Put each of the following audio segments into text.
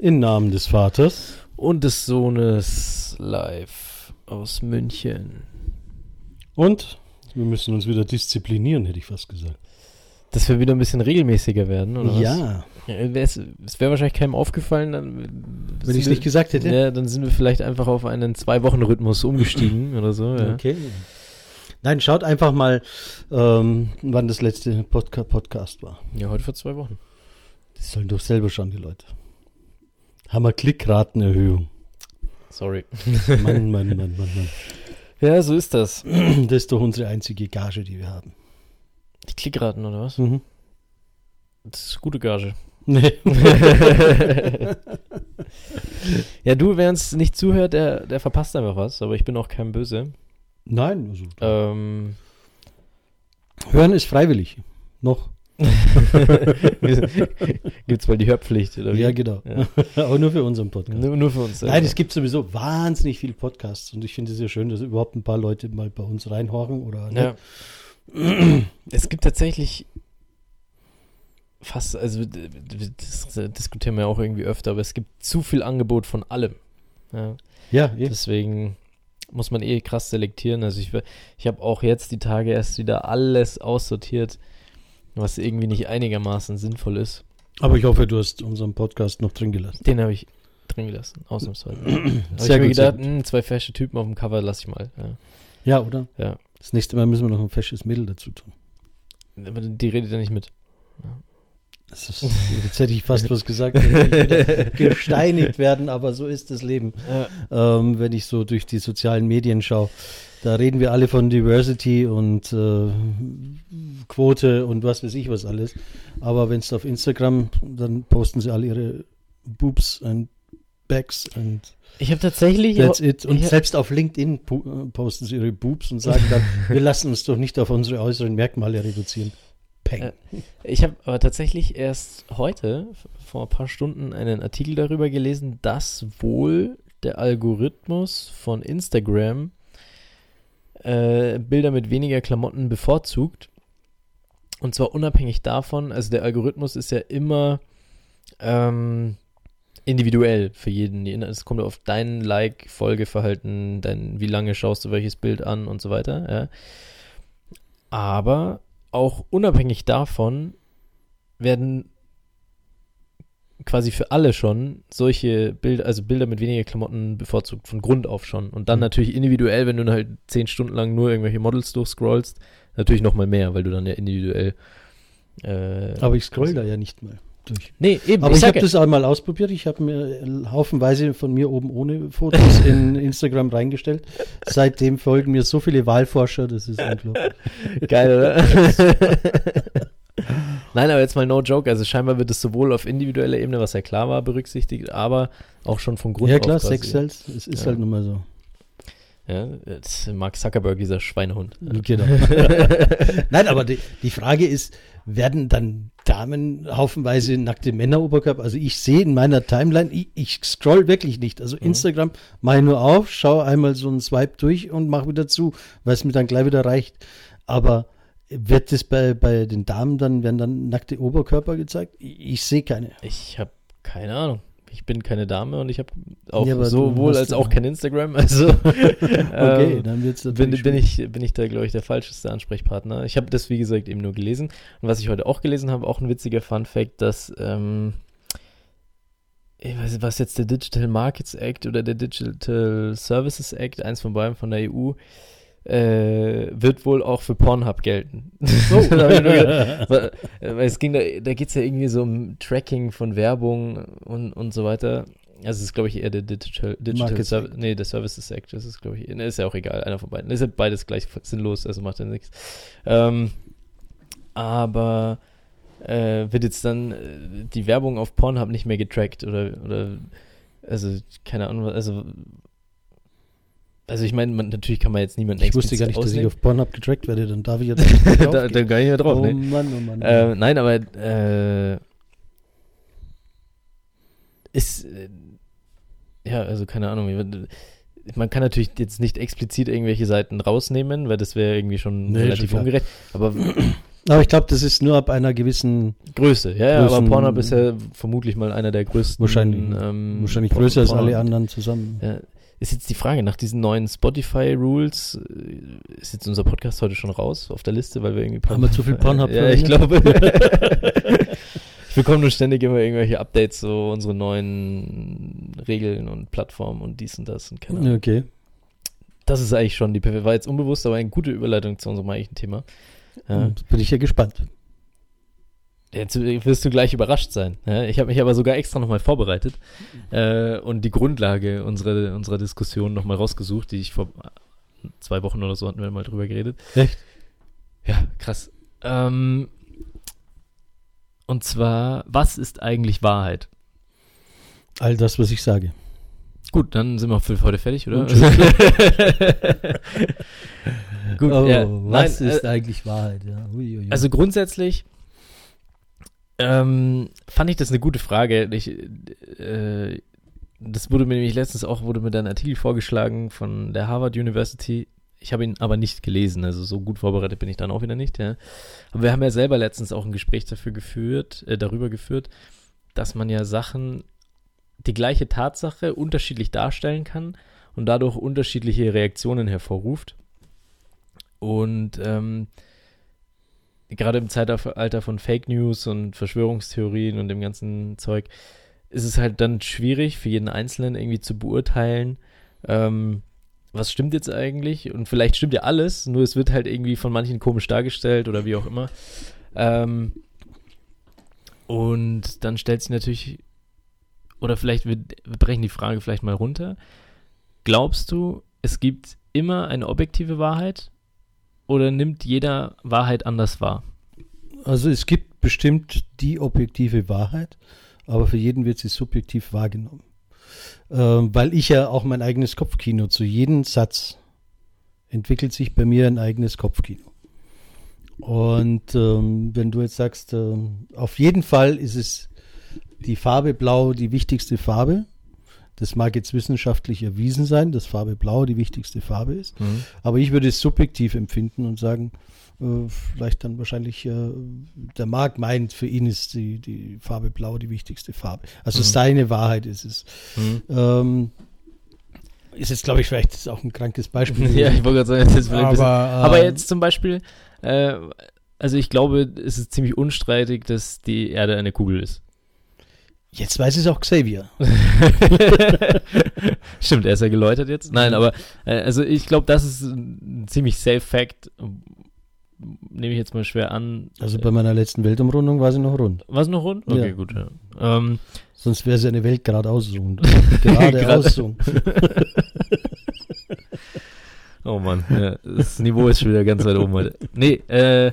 Im Namen des Vaters. Und des Sohnes live aus München. Und wir müssen uns wieder disziplinieren, hätte ich fast gesagt. Dass wir wieder ein bisschen regelmäßiger werden, oder was? Ja, Ja, Es es wäre wahrscheinlich keinem aufgefallen, dann, wenn ich es nicht gesagt hätte. Ja, dann sind wir vielleicht einfach auf einen Zwei-Wochen-Rhythmus umgestiegen oder so. Ja. Okay. Nein, schaut einfach mal, ähm, wann das letzte Podca Podcast war. ja, heute vor zwei Wochen. Das sollen doch selber schauen, die Leute. Haben wir Klickratenerhöhung. Sorry. Mann, Mann, Mann, Mann, Mann. Ja, so ist das. Das ist doch unsere einzige Gage, die wir haben. Die Klickraten, oder was? Mhm. Das ist gute Gage. Nee. ja, du, wer uns nicht zuhört, der, der verpasst einfach was, aber ich bin auch kein Böse. Nein, also, Ähm, hören ist freiwillig. Noch. Gibt's mal die Hörpflicht, oder wie? Ja, genau. Ja. Aber nur für unseren Podcast. Nur, nur für uns. Nein, es gibt sowieso wahnsinnig viele Podcasts und ich finde es ja schön, dass überhaupt ein paar Leute mal bei uns reinhorchen oder Ja. ne? es gibt tatsächlich fast, also das diskutieren wir auch irgendwie öfter, aber es gibt zu viel Angebot von allem. Ja, Ja, eh. deswegen muss man eh krass selektieren. Also ich, ich habe auch jetzt die Tage erst wieder alles aussortiert, was irgendwie nicht einigermaßen sinnvoll ist. aber ich hoffe, du hast unseren Podcast noch drin gelassen. Den habe ich drin gelassen, ausnahmsweise. habe ich Sehr mir sehr gedacht, hm, zwei fesche Typen auf dem Cover lasse ich mal. Ja. Ja, oder? Ja. Das nächste Mal müssen wir noch ein fesches Mädel dazu tun. Aber die redet ja nicht mit. Das ist, jetzt hätte ich fast was gesagt, gesteinigt werden, aber so ist das Leben. Ähm, wenn ich so durch die sozialen Medien schaue, da reden wir alle von Diversity und äh, Quote und was weiß ich was alles. Aber wenn es auf Instagram, dann posten sie alle ihre Boobs und Backs und Ich habe tatsächlich that's it. Und selbst auf LinkedIn äh, posten sie ihre Boobs und sagen dann, wir lassen uns doch nicht auf unsere äußeren Merkmale reduzieren. Peng. Äh, Ich habe aber tatsächlich erst heute, vor ein paar Stunden, einen Artikel darüber gelesen, dass wohl der Algorithmus von Instagram äh, Bilder mit weniger Klamotten bevorzugt. Und zwar unabhängig davon, also der Algorithmus ist ja immer ähm, individuell für jeden. Es kommt auf dein Like-Folgeverhalten, dein, wie lange schaust du welches Bild an und so weiter. Ja. Aber auch unabhängig davon werden quasi für alle schon solche Bilder, also Bilder mit weniger Klamotten bevorzugt, von Grund auf schon. Und dann Mhm. natürlich individuell, wenn du halt zehn Stunden lang nur irgendwelche Models durchscrollst, natürlich nochmal mehr, weil du dann ja individuell. Äh, Aber ich scroll da ja nicht mal durch. Nee, eben. Aber ich, sag habe ja- das einmal ausprobiert. Ich habe mir haufenweise von mir oben ohne Fotos in Instagram reingestellt. Seitdem folgen mir so viele Wahlforscher, das ist unglaublich. Geil, oder? Nein, aber jetzt mal no joke. Also scheinbar wird es sowohl auf individueller Ebene, was ja klar war, berücksichtigt, aber auch schon von Grund ja klar. Sex Cells, es ist Ja. halt nun mal so. Ja, ist Mark Zuckerberg, dieser Schweinehund. Genau. Nein, aber die, die Frage ist, werden dann Damen haufenweise nackte Männeroberkörper? Also ich sehe in meiner Timeline, ich, ich scroll wirklich nicht. Also Instagram mache ich nur auf, schaue einmal so einen Swipe durch und mache wieder zu, weil es mir dann gleich wieder reicht. Aber wird das bei, bei den Damen dann, werden dann nackte Oberkörper gezeigt? Ich, ich sehe keine. Ich habe keine Ahnung. Ich bin keine Dame und ich habe auch Ja, sowohl als auch kein Instagram. Also Okay, ähm, dann wird es bin, bin, ich, bin ich da, glaube ich, der falscheste Ansprechpartner. Ich habe das, wie gesagt, eben nur gelesen. Und was ich heute auch gelesen habe, auch ein witziger Fun-Fact, dass, ähm, ich weiß nicht, was jetzt der Digital Markets Act oder der Digital Services Act, eins von beiden von der EU, äh, wird wohl auch für Pornhub gelten. Gedacht, weil es ging da, da geht es ja irgendwie so um Tracking von Werbung und, und so weiter. Also es ist, glaube ich, eher der Digital, Digital Service, nee, der Services Act, das ist, glaube ich, ne, ist ja auch egal, einer von beiden. Ist ja beides gleich sinnlos, also macht ja nichts. Ähm, aber äh, wird jetzt dann äh, die Werbung auf Pornhub nicht mehr getrackt oder, oder also, keine Ahnung, also also ich meine, man, natürlich kann man jetzt niemanden Ich wusste gar nicht, dass ich ausnehmen. auf Pornhub getrackt werde, dann darf ich jetzt nicht da, draufgehen. da gar nicht mehr drauf, Oh ne? Mann, oh Mann. Äh, nein, aber äh, ist äh, ja, also keine Ahnung. Man kann natürlich jetzt nicht explizit irgendwelche Seiten rausnehmen, weil das wäre irgendwie schon Nee, relativ schon ungerecht. Aber Aber ich glaube, das ist nur ab einer gewissen, Größe, ja, ja, aber Größen- Pornhub ist ja vermutlich mal einer der größten. wahrscheinlich, ähm, wahrscheinlich größer als Porno- alle anderen zusammen. Ja, ist jetzt die Frage, nach diesen neuen Spotify-Rules, äh, ist jetzt unser Podcast heute schon raus auf der Liste, weil wir irgendwie Haben wir zu viel Pornhub Ja, ich glaube. ich bekomme nur ständig immer irgendwelche Updates, so unsere neuen Regeln und Plattformen und dies und das und keine Ahnung. Okay. Das ist eigentlich schon die war jetzt unbewusst, aber eine gute Überleitung zu unserem eigentlichen Thema. Ja. Bin ich ja gespannt. Jetzt wirst du gleich überrascht sein. Ich habe mich aber sogar extra nochmal vorbereitet äh, und die Grundlage unserer, unserer Diskussion nochmal rausgesucht, die ich vor zwei Wochen oder so hatten wir mal drüber geredet. Echt? Ja, krass. Ähm, und zwar, was ist eigentlich Wahrheit? All das, was ich sage. Gut, dann sind wir für heute fertig, oder? Gut, oh, ja, was nein, ist äh, eigentlich Wahrheit? Ja. Ui, ui, ui. Also grundsätzlich ähm, fand ich das eine gute Frage. Ich, äh, das wurde mir nämlich letztens auch, wurde mir dann ein Artikel vorgeschlagen von der Harvard University. Ich habe ihn aber nicht gelesen, also so gut vorbereitet bin ich dann auch wieder nicht, ja. Aber wir haben ja selber letztens auch ein Gespräch dafür geführt, äh, darüber geführt, dass man ja Sachen, die gleiche Tatsache unterschiedlich darstellen kann und dadurch unterschiedliche Reaktionen hervorruft. Und ähm, gerade im Zeitalter von Fake News und Verschwörungstheorien und dem ganzen Zeug ist es halt dann schwierig für jeden Einzelnen irgendwie zu beurteilen, ähm, was stimmt jetzt eigentlich und vielleicht stimmt ja alles, nur es wird halt irgendwie von manchen komisch dargestellt oder wie auch immer. Ähm, und dann stellt sich natürlich, oder vielleicht wir, wir brechen die Frage vielleicht mal runter. Glaubst du, es gibt immer eine objektive Wahrheit oder nimmt jeder Wahrheit anders wahr? Also es gibt bestimmt die objektive Wahrheit, aber für jeden wird sie subjektiv wahrgenommen. Ähm, weil ich ja auch mein eigenes Kopfkino zu jedem Satz entwickelt sich bei mir ein eigenes Kopfkino. Und ähm, wenn du jetzt sagst, ähm, auf jeden Fall ist es die Farbe Blau die wichtigste Farbe. Das mag jetzt wissenschaftlich erwiesen sein, dass Farbe Blau die wichtigste Farbe ist. Aber ich würde es subjektiv empfinden und sagen, äh, vielleicht dann wahrscheinlich, äh, der Marc meint, für ihn ist die, die Farbe Blau die wichtigste Farbe. Also Mhm. seine Wahrheit ist es. Mhm. Ähm, ist jetzt, glaube ich, vielleicht auch ein krankes Beispiel. Ja, ich wollte gerade sagen, das ist vielleicht ein bisschen aber, Aber ähm, jetzt zum Beispiel, äh, also ich glaube, es ist ziemlich unstreitig, dass die Erde eine Kugel ist. Jetzt weiß es auch Xavier. Stimmt, er ist ja geläutert jetzt. Nein, aber äh, also ich glaube, das ist ein ziemlich safe Fact. Nehme ich jetzt mal schwer an. Also bei meiner letzten Weltumrundung war sie noch rund. War es noch rund? Okay, Ja. gut. Ja. Ähm, Sonst wäre sie eine Welt geradeaus rund. Geradeaus so. oh Mann, ja, das Niveau ist schon wieder ganz weit oben heute. Nee, äh,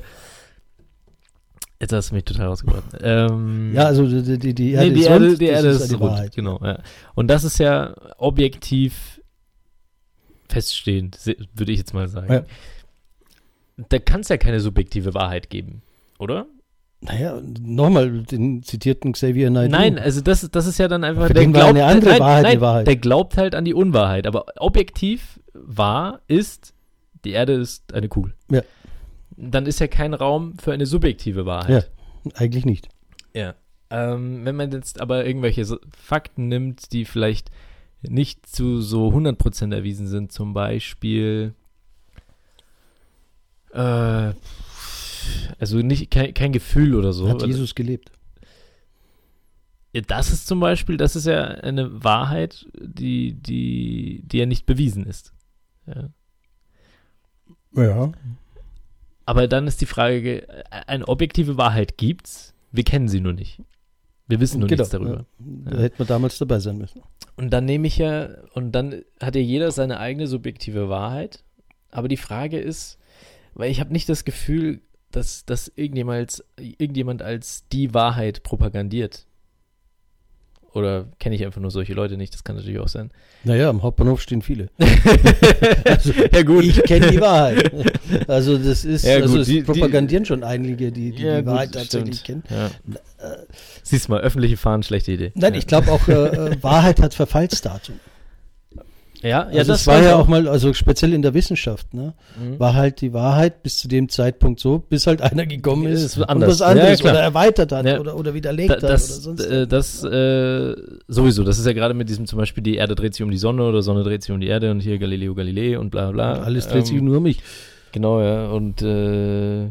jetzt hast du mich total rausgebracht. Ähm, Ja, also die, die, die Erde nee, die ist Erde, rund, die Erde ist ist, rund, Wahrheit. genau. Ja. Und das ist ja objektiv feststehend, würde ich jetzt mal sagen. Ja. Da kann es ja keine subjektive Wahrheit geben, oder? Naja, nochmal den zitierten Xavier Naidoo. Nein, also das, das ist ja dann einfach, der glaubt, eine andere nein, Wahrheit nein, die Wahrheit. der glaubt halt an die Unwahrheit, aber objektiv wahr ist, die Erde ist eine Kugel. Ja. Dann ist ja kein Raum für eine subjektive Wahrheit. Eigentlich nicht. Ja. Ähm, wenn man jetzt aber irgendwelche Fakten nimmt, die vielleicht nicht zu so 100% erwiesen sind, zum Beispiel, äh, also nicht, kein, kein Gefühl oder so. Hat Jesus gelebt. Ja, das ist zum Beispiel, das ist ja eine Wahrheit, die, die, die ja nicht bewiesen ist. Ja. Ja. Aber dann ist die Frage, eine objektive Wahrheit gibt's, wir kennen sie nur nicht. Wir wissen nur nichts darüber. Ja. Da hätte man damals dabei sein müssen. Und dann nehme ich ja, und dann hat ja jeder seine eigene subjektive Wahrheit. Aber die Frage ist, weil ich habe nicht das Gefühl, dass, als, irgendjemand als die Wahrheit propagandiert. Oder kenne ich einfach nur solche Leute nicht, das kann natürlich auch sein. Naja, am Hauptbahnhof stehen viele. also, ja gut. Ich kenne die Wahrheit. Also das ist, Ja, gut, also es die- die- propagandieren schon einige, die die, Ja, die gut, Wahrheit tatsächlich kennen. Ja. Siehst mal, öffentliche Fahren, schlechte Idee. Nein, ja. ich glaube auch, äh, äh, Wahrheit hat Verfallsdatum. Ja, also das war ja auch mal, also speziell in der Wissenschaft, ne, mhm. war halt die Wahrheit bis zu dem Zeitpunkt so, bis halt einer gekommen ist, ist und was anderes ja, oder erweitert hat ja. oder, oder widerlegt da, das, hat oder sonst. Äh, das äh, sowieso, das ist ja gerade mit diesem zum Beispiel die Erde dreht sich um die Sonne oder Sonne dreht sich um die Erde und hier Galileo Galilei und bla bla. alles dreht ähm, sich nur um mich. Genau, ja, und äh,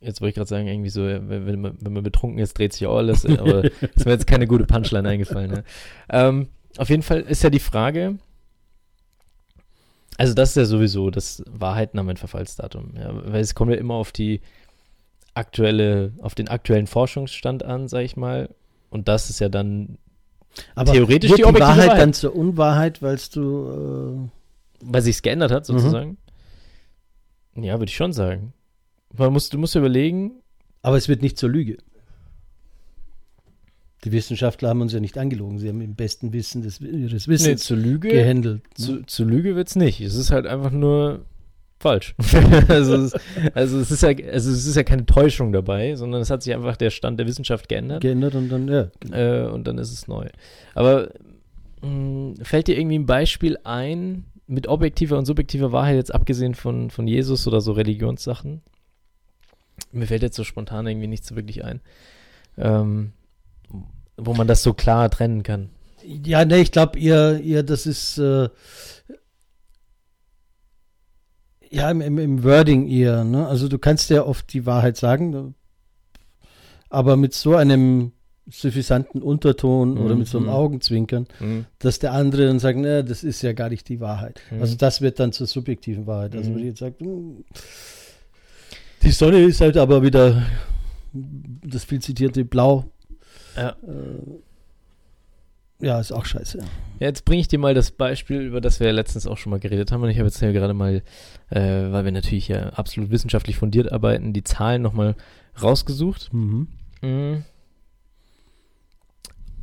jetzt wollte ich gerade sagen, irgendwie so, wenn, wenn, man, wenn man betrunken ist, dreht sich auch alles, aber ist mir jetzt keine gute Punchline eingefallen. Ne? Ähm, auf jeden Fall ist ja die Frage, also das ist ja sowieso das Wahrheiten am Verfallsdatum, ja, weil es kommt ja immer auf die aktuelle, auf den aktuellen Forschungsstand an, sag ich mal, und das ist ja dann aber theoretisch die, Wahrheit, Wahrheit dann zur Unwahrheit, weil du äh weil sich's geändert hat sozusagen. Mhm. Ja, würde ich schon sagen. Man muss, du musst überlegen. Aber es wird nicht zur Lüge. Die Wissenschaftler haben uns ja nicht angelogen. Sie haben im besten Wissen des, ihres Wissens nee, zur Lüge, gehandelt. Ne? Zu, zur Lüge wird es nicht. Es ist halt einfach nur falsch. also, es, also, es ist ja, also es ist ja keine Täuschung dabei, sondern es hat sich einfach der Stand der Wissenschaft geändert. Geändert und dann, ja. Genau. Äh, und dann ist es neu. Aber mh, hm, fällt dir irgendwie ein Beispiel ein, mit objektiver und subjektiver Wahrheit, jetzt abgesehen von, von Jesus oder so Religionssachen? Mir fällt jetzt so spontan irgendwie nichts so wirklich ein. Ähm, wo man das so klar trennen kann. Ja, ne, ich glaube, ihr, ihr, das ist äh, ja im, im, Wording ihr, ne? Also du kannst ja oft die Wahrheit sagen, aber mit so einem suffisanten Unterton mhm. oder mit so einem mhm. Augenzwinkern, mhm. dass der andere dann sagt, ne, das ist ja gar nicht die Wahrheit. Mhm. Also das wird dann zur subjektiven Wahrheit. Also wenn ich jetzt sagt, hm, die Sonne ist halt aber wieder das viel zitierte Blau ja. Äh, ja, ist auch scheiße. Jetzt bringe ich dir mal das Beispiel, über das wir ja letztens auch schon mal geredet haben. Und ich habe jetzt ja gerade mal, äh, weil wir natürlich ja absolut wissenschaftlich fundiert arbeiten, die Zahlen nochmal rausgesucht. Mhm. Mhm.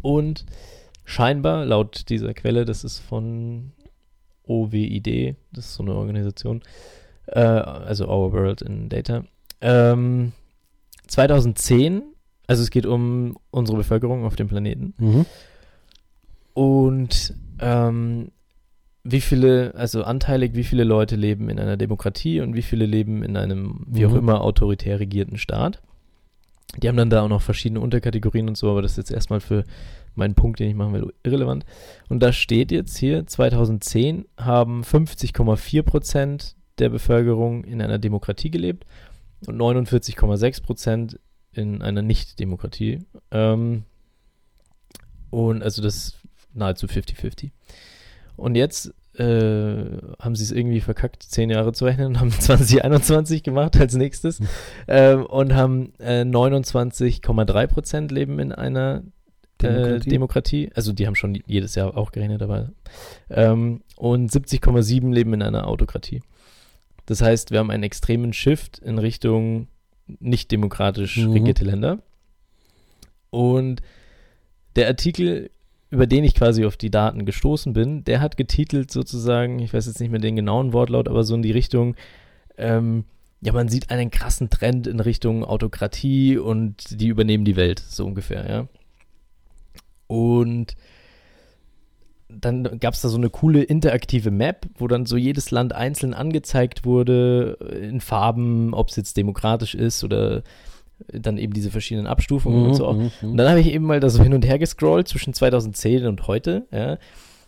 Und scheinbar, laut dieser Quelle, das ist von OWID, das ist so eine Organisation, äh, also Our World in Data. Ähm, 2010 also es geht um unsere Bevölkerung auf dem Planeten. Mhm. Und ähm, wie viele, also anteilig, wie viele Leute leben in einer Demokratie und wie viele leben in einem, wie auch mhm. immer, autoritär regierten Staat. Die haben dann da auch noch verschiedene Unterkategorien und so, aber das ist jetzt erstmal für meinen Punkt, den ich machen will, irrelevant. Und da steht jetzt hier, 2010 haben 50,4 Prozent der Bevölkerung in einer Demokratie gelebt und 49,6 Prozent in einer Nicht-Demokratie. Ähm, und also das nahezu 50-50. Und jetzt äh, haben sie es irgendwie verkackt, zehn Jahre zu rechnen und haben 2021 gemacht als nächstes hm. ähm, und haben äh, 29,3 Prozent leben in einer äh, Demokratie. Demokratie. Also die haben schon jedes Jahr auch gerechnet, aber ähm, und 70,7 leben in einer Autokratie. Das heißt, wir haben einen extremen Shift in Richtung nicht demokratisch mhm. regierte Länder. Und der Artikel, über den ich quasi auf die Daten gestoßen bin, der hat getitelt sozusagen, ich weiß jetzt nicht mehr den genauen Wortlaut, aber so in die Richtung, ähm, ja, man sieht einen krassen Trend in Richtung Autokratie und die übernehmen die Welt, so ungefähr, ja. Und dann gab es da so eine coole interaktive Map, wo dann so jedes Land einzeln angezeigt wurde, äh, in Farben, ob es jetzt demokratisch ist oder dann eben diese verschiedenen Abstufungen mhm, und so. Mhm, mhm. Und dann habe ich eben mal da so hin und her gescrollt zwischen 2010 und heute, ja.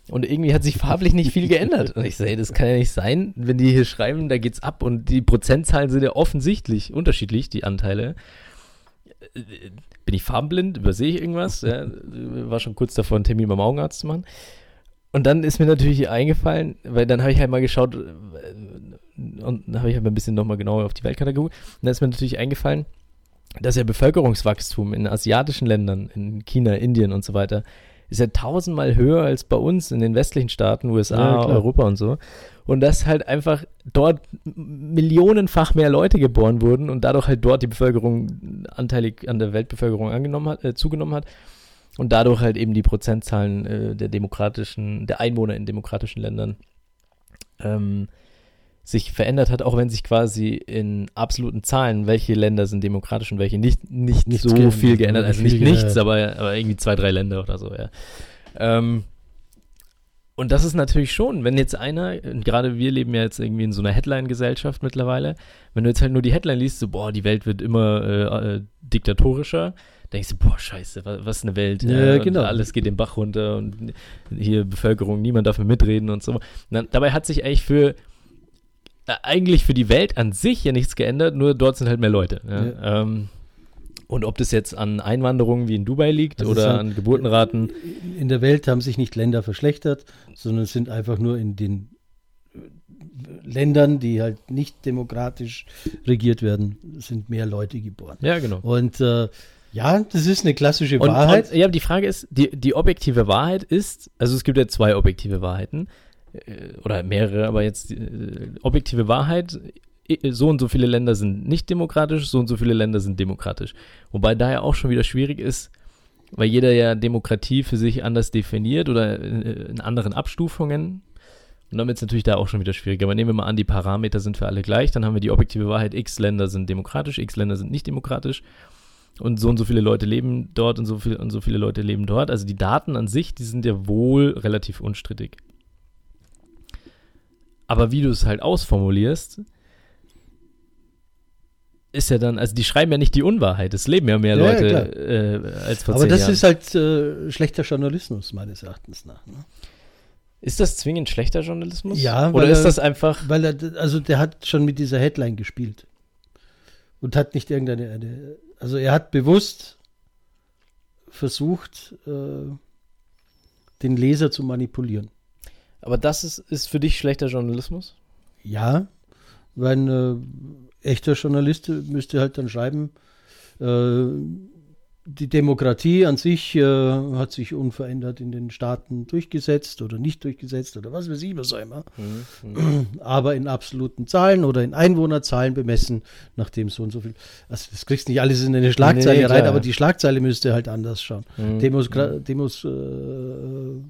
Und irgendwie hat sich farblich nicht viel geändert. Und ich sage, das kann ja nicht sein, wenn die hier schreiben, da geht's ab und die Prozentzahlen sind ja offensichtlich unterschiedlich, die Anteile. Bin ich farbenblind? Übersehe ich irgendwas? Ja, war schon kurz davor, einen Termin beim Augenarzt zu machen. Und dann ist mir natürlich eingefallen, weil dann habe ich halt mal geschaut äh, und dann habe ich halt ein bisschen nochmal genauer auf die Weltkarte geguckt. Und dann ist mir natürlich eingefallen, dass ja Bevölkerungswachstum in asiatischen Ländern, in China, Indien und so weiter, ist ja tausendmal höher als bei uns in den westlichen Staaten, USA, ja, Europa und so. Und dass halt einfach dort millionenfach mehr Leute geboren wurden und dadurch halt dort die Bevölkerung anteilig an der Weltbevölkerung angenommen hat, äh, zugenommen hat und dadurch halt eben die Prozentzahlen äh, der demokratischen, der Einwohner in demokratischen Ländern ähm, sich verändert hat, auch wenn sich quasi in absoluten Zahlen, welche Länder sind demokratisch und welche nicht, nicht nichts so ge viel geändert. Also nicht nichts, aber, aber irgendwie zwei, drei Länder oder so, ja. Ähm, und das ist natürlich schon, wenn jetzt einer, gerade wir leben ja jetzt irgendwie in so einer Headline-Gesellschaft mittlerweile, wenn du jetzt halt nur die Headline liest, so, boah, die Welt wird immer äh, äh, diktatorischer, denkst du, boah, scheiße, was, was eine Welt. Ja, äh, genau. Und alles geht den Bach runter und hier Bevölkerung, niemand darf mehr mitreden und so. Na, dabei hat sich eigentlich für, äh, eigentlich für die Welt an sich ja nichts geändert, nur dort sind halt mehr Leute. Ja. Ähm, und ob das jetzt an Einwanderung wie in Dubai liegt Das oder halt- an Geburtenraten, In der Welt haben sich nicht Länder verschlechtert, sondern es sind einfach nur in den äh, Ländern, die halt nicht demokratisch regiert werden, sind mehr Leute geboren. ja, genau. Und äh, ja, das ist eine klassische Und, Wahrheit. Und, ja, die Frage ist, die, die objektive Wahrheit ist, also es gibt ja zwei objektive Wahrheiten, äh, oder mehrere, aber jetzt äh, objektive Wahrheit, äh, so und so viele Länder sind nicht demokratisch, so und so viele Länder sind demokratisch. Wobei da ja auch schon wieder schwierig ist, weil jeder ja Demokratie für sich anders definiert oder in anderen Abstufungen. Und damit ist natürlich da auch schon wieder schwierig. Aber nehmen wir mal an, die Parameter sind für alle gleich, dann haben wir die objektive Wahrheit, x Länder sind demokratisch, x Länder sind nicht demokratisch und so und so viele Leute leben dort und so viele und so viele Leute leben dort. Also die Daten an sich, die sind ja wohl relativ unstrittig. Aber wie du es halt ausformulierst, ist ja dann, also die schreiben ja nicht die Unwahrheit, es leben ja mehr Ja, ja, Leute klar. äh, als vor Aber das Jahren. ist halt äh, schlechter Journalismus, meines Erachtens nach. Ne? ist das zwingend schlechter Journalismus? Ja, Oder weil ist er- das einfach, Weil er, also der hat schon mit dieser Headline gespielt. Und hat nicht irgendeine, eine, also er hat bewusst versucht, äh, den Leser zu manipulieren. aber das ist, ist für dich schlechter Journalismus? Ja, weil ein äh, echter Journalist müsste halt dann schreiben, äh, die Demokratie an sich äh, hat sich unverändert in den Staaten durchgesetzt oder nicht durchgesetzt oder was weiß ich, was auch immer. aber in absoluten Zahlen oder in Einwohnerzahlen bemessen, nachdem so und so viel. Also das kriegst nicht alles in eine Schlagzeile Nee, rein, aber die Schlagzeile müsste halt anders schauen. Mhm. Demos, Mhm. Demos äh, äh,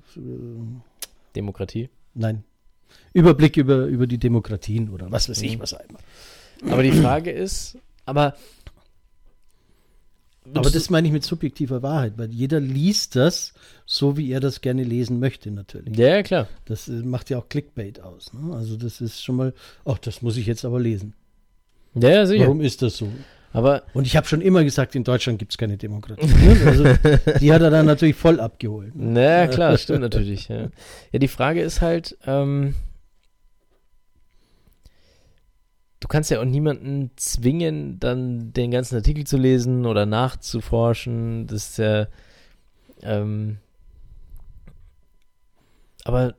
Demokratie. nein. Überblick über, über die Demokratien oder was weiß ich, Mhm. was auch immer. Aber die Frage ist, aber Aber das meine ich mit subjektiver Wahrheit, weil jeder liest das so, wie er das gerne lesen möchte, natürlich. ja, klar. Das macht ja auch Clickbait aus. Ne? Also das ist schon mal, ach, das muss ich jetzt aber lesen. Ja, ja, sicher. Warum ist das so? Aber Und ich habe schon immer gesagt, in Deutschland gibt es keine Demokratie. ne? also, die hat er dann natürlich voll abgeholt. Ne? Na klar, stimmt natürlich. Ja. ja, die Frage ist halt, ähm, du kannst ja auch niemanden zwingen, dann den ganzen Artikel zu lesen oder nachzuforschen. Das ist ja, ähm, aber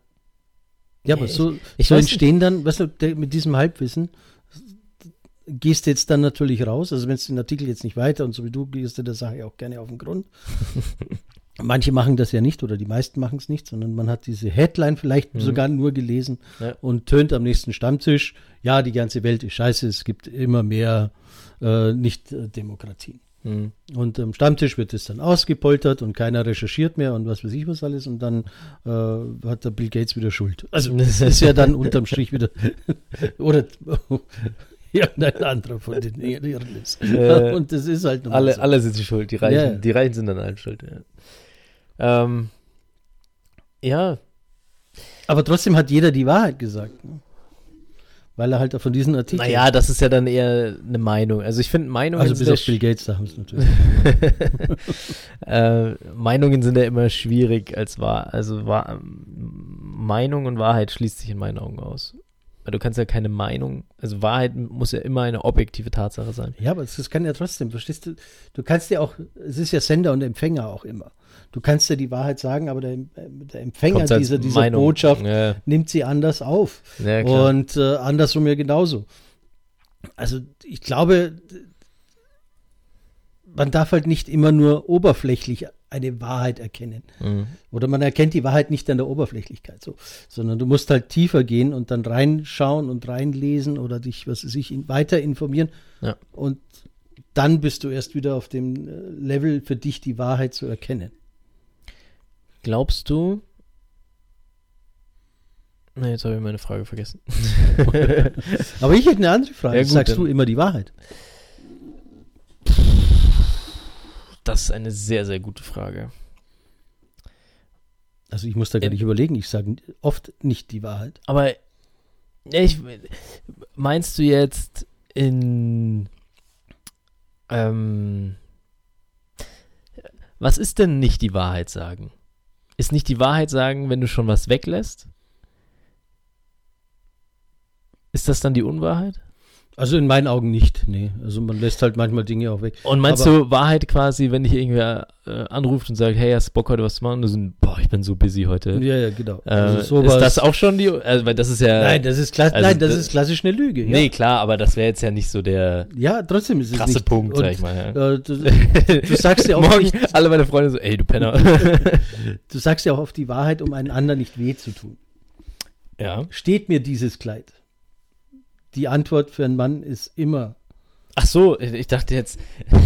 Ja, aber so, ich so nicht. entstehen dann, weißt du, mit diesem Halbwissen gehst du jetzt dann natürlich raus. Also wenn es den Artikel jetzt nicht weiter und so wie du gehst du der Sache auch gerne auf den Grund. Manche machen das ja nicht oder die meisten machen es nicht, sondern man hat diese Headline vielleicht Mhm. sogar nur gelesen Ja. und tönt am nächsten Stammtisch, ja, die ganze Welt ist scheiße, es gibt immer mehr äh, Nicht-Demokratien. hm, Und am Stammtisch wird es dann ausgepoltert und keiner recherchiert mehr und was weiß ich was alles und dann äh, hat der Bill Gates wieder Schuld. Also das ist ja dann unterm Strich wieder oder irgendein anderer von den Irren ist. Äh, und das ist halt alle, so. alle sind sie schuld. Die Reichen, Ja, ja. die Reichen sind dann allen schuld. Ja. Ähm, ja, Aber trotzdem hat jeder die Wahrheit gesagt. Ne? Weil er halt von diesen Artikeln. naja, das ist ja dann eher eine Meinung. Also ich finde Meinungen also sind bis auf Bill Gates, da haben es natürlich. äh, Meinungen sind ja immer schwierig als wahr. Also wahr, Meinung und Wahrheit schließt sich in meinen Augen aus. Weil du kannst ja keine Meinung, also Wahrheit muss ja immer eine objektive Tatsache sein. Ja, aber das, kann ja trotzdem, verstehst du? Du kannst ja auch, es ist ja Sender und Empfänger auch immer. Du kannst ja die Wahrheit sagen, aber der, der Empfänger als dieser, dieser Meinung. Botschaft Ja, nimmt sie anders auf. ja und äh, andersrum ja genauso. Also ich glaube, man darf halt nicht immer nur oberflächlich eine Wahrheit erkennen. Mhm. Oder man erkennt die Wahrheit nicht an der Oberflächlichkeit, so, sondern du musst halt tiefer gehen und dann reinschauen und reinlesen oder dich, was weiß ich, in, weiter informieren. Ja. Und dann bist du erst wieder auf dem äh, Level für dich die Wahrheit zu erkennen. Glaubst du? Na, jetzt habe ich meine Frage vergessen. Aber ich hätte eine andere Frage. Ja, gut, Sagst du immer die Wahrheit? Das ist eine sehr, sehr gute Frage. Also ich muss da gar Ähm. nicht überlegen, ich sage oft nicht die Wahrheit. Aber ich, meinst du jetzt in ähm, was ist denn nicht die Wahrheit sagen? Ist nicht die Wahrheit sagen, wenn du schon was weglässt? Ist das dann die Unwahrheit? Also in meinen Augen nicht, nee. Also man lässt halt manchmal Dinge auch weg. Und meinst Aber- du Wahrheit quasi, wenn dich irgendwer äh, anruft und sagt, hey, hast du Bock heute was zu machen? Und du so, boah, ich bin so busy heute. Ja, ja, genau. Äh, also ist das auch schon die, also, weil das ist ja, Nein, das ist klass also nein, das das- ist klassisch eine Lüge. Ja, nee, klar, aber das wäre jetzt ja nicht so der ja trotzdem ist es krasse nicht. Punkt, Und, sag ich mal. Ja. Äh, du, du sagst ja auch Morgen nicht, alle meine Freunde so, ey, du Penner. du sagst ja auch oft die Wahrheit, um einen anderen nicht weh zu tun. ja. Steht mir dieses Kleid? Die Antwort für einen Mann ist immer. Ach so, ich dachte jetzt.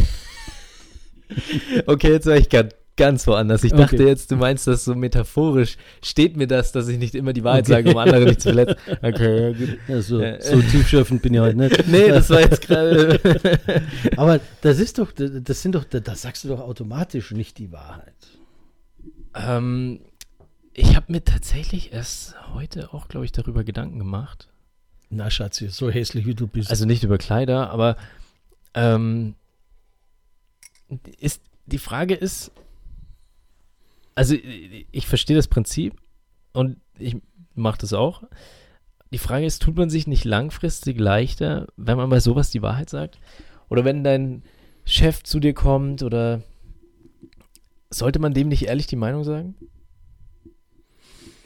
okay, jetzt war ich ganz, ganz woanders. Ich dachte Okay. jetzt, du meinst das so metaphorisch. Steht mir das, dass ich nicht immer die Wahrheit Okay. sage, um andere nicht zu verletzen? Okay, ja, gut. Ja, so, so tiefschürfend bin ich heute nicht. Nee, das war jetzt gerade. Aber das ist doch, das sind doch, das sagst du doch automatisch nicht die Wahrheit. ähm, ich habe mir tatsächlich erst heute auch, glaube ich, darüber Gedanken gemacht. Na, Schatzi, so hässlich wie du bist. Also nicht über Kleider, aber ähm, ist, die Frage ist, also ich verstehe das Prinzip und ich mache das auch. Die Frage ist, tut man sich nicht langfristig leichter, wenn man bei sowas die Wahrheit sagt? Oder wenn dein Chef zu dir kommt oder sollte man dem nicht ehrlich die Meinung sagen?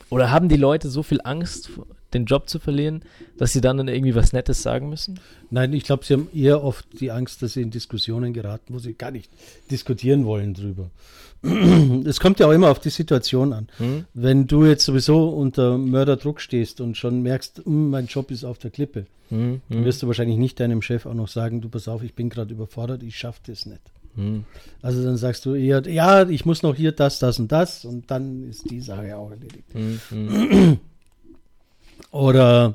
Oder haben die Leute so viel Angst, den Job zu verlieren, dass sie dann, dann irgendwie was Nettes sagen müssen? Nein, ich glaube, sie haben eher oft die Angst, dass sie in Diskussionen geraten, wo sie gar nicht diskutieren wollen drüber. Es kommt ja auch immer auf die Situation an. Hm? Wenn du jetzt sowieso unter Mörderdruck stehst und schon merkst, "Hm, mein Job ist auf der Klippe, Hm, dann wirst du wahrscheinlich nicht deinem Chef auch noch sagen, du pass auf, ich bin gerade überfordert, ich schaffe das nicht. hm. Also dann sagst du eher, ja, ich muss noch hier das, das und das und dann ist die Sache auch erledigt. Hm, hm. Oder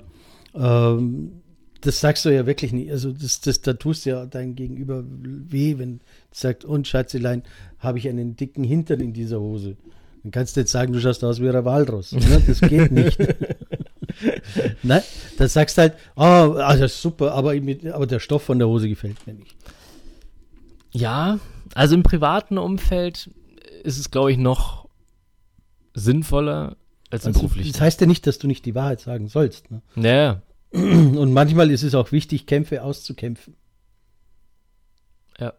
ähm, das sagst du ja wirklich nicht. Also das, das, da tust du ja dein Gegenüber weh, wenn sagt, und Schatzelein, habe ich einen dicken Hintern in dieser Hose. Dann kannst du jetzt sagen, du schaust aus wie ein Walross. Ne? Das geht nicht. Nein, da sagst du halt, oh, das ist super, aber, mit, aber der Stoff von der Hose gefällt mir nicht. Ja, also im privaten Umfeld ist es, glaube ich, noch sinnvoller als Also, das heißt ja nicht, dass du nicht die Wahrheit sagen sollst. Ne? Ja, Und manchmal ist es auch wichtig, Kämpfe auszukämpfen. Ja.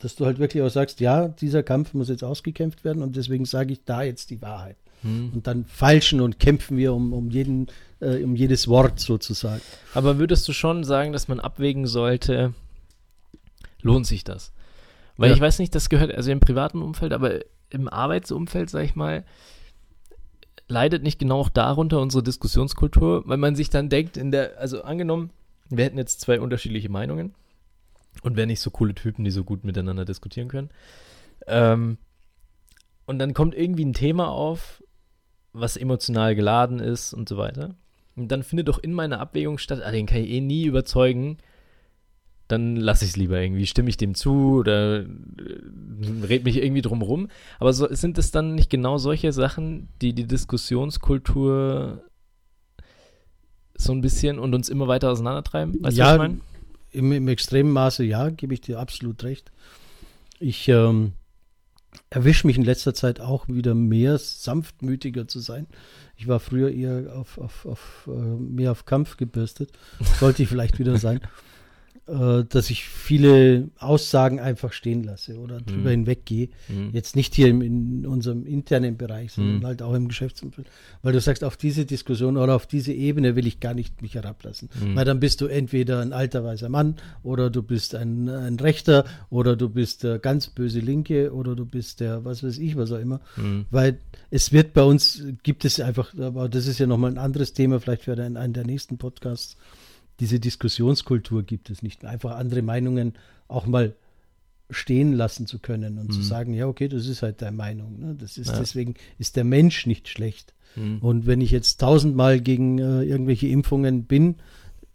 Dass du halt wirklich auch sagst, ja, dieser Kampf muss jetzt ausgekämpft werden und deswegen sage ich da jetzt die Wahrheit. Hm. Und dann falschen und kämpfen wir um, um, jeden, äh, um jedes Wort sozusagen. Aber würdest du schon sagen, dass man abwägen sollte, lohnt sich das? Weil Ja. ich weiß nicht, das gehört also im privaten Umfeld, aber im Arbeitsumfeld, sag ich mal, leidet nicht genau auch darunter unsere Diskussionskultur, weil man sich dann denkt, in der, also angenommen, wir hätten jetzt zwei unterschiedliche Meinungen und wären nicht so coole Typen, die so gut miteinander diskutieren können. Ähm, und dann kommt irgendwie ein Thema auf, was emotional geladen ist und so weiter. Und dann findet doch in meiner Abwägung statt, ah, den kann ich eh nie überzeugen, dann lasse ich es lieber irgendwie, stimme ich dem zu oder äh, red mich irgendwie drum rum. Aber so, sind es dann nicht genau solche Sachen, die die Diskussionskultur so ein bisschen und uns immer weiter auseinandertreiben? Weißt Ja? Im, Im extremen Maße ja, gebe ich dir absolut recht. Ich ähm, erwische mich in letzter Zeit auch wieder mehr sanftmütiger zu sein. Ich war früher eher auf, auf, auf äh, mehr auf Kampf gebürstet. Sollte ich vielleicht wieder sein. Äh, dass ich viele Aussagen einfach stehen lasse oder drüber Mhm. hinweggehe. Mhm. Jetzt nicht hier im, in unserem internen Bereich, sondern Mhm. halt auch im Geschäftsumfeld. Weil du sagst, auf diese Diskussion oder auf diese Ebene will ich gar nicht mich herablassen. Mhm. Weil dann bist du entweder ein alter weißer Mann oder du bist ein, ein Rechter oder du bist der ganz böse Linke oder du bist der, was weiß ich, was auch immer. Mhm. Weil es wird bei uns, gibt es einfach, aber das ist ja nochmal ein anderes Thema, vielleicht für einen, einen der nächsten Podcasts. Diese Diskussionskultur gibt es nicht. Einfach andere Meinungen auch mal stehen lassen zu können und zu Mhm. sagen, ja, okay, das ist halt deine Meinung. Ne? Das ist Ja. deswegen ist der Mensch nicht schlecht. Mhm. Und wenn ich jetzt tausendmal gegen äh, irgendwelche Impfungen bin,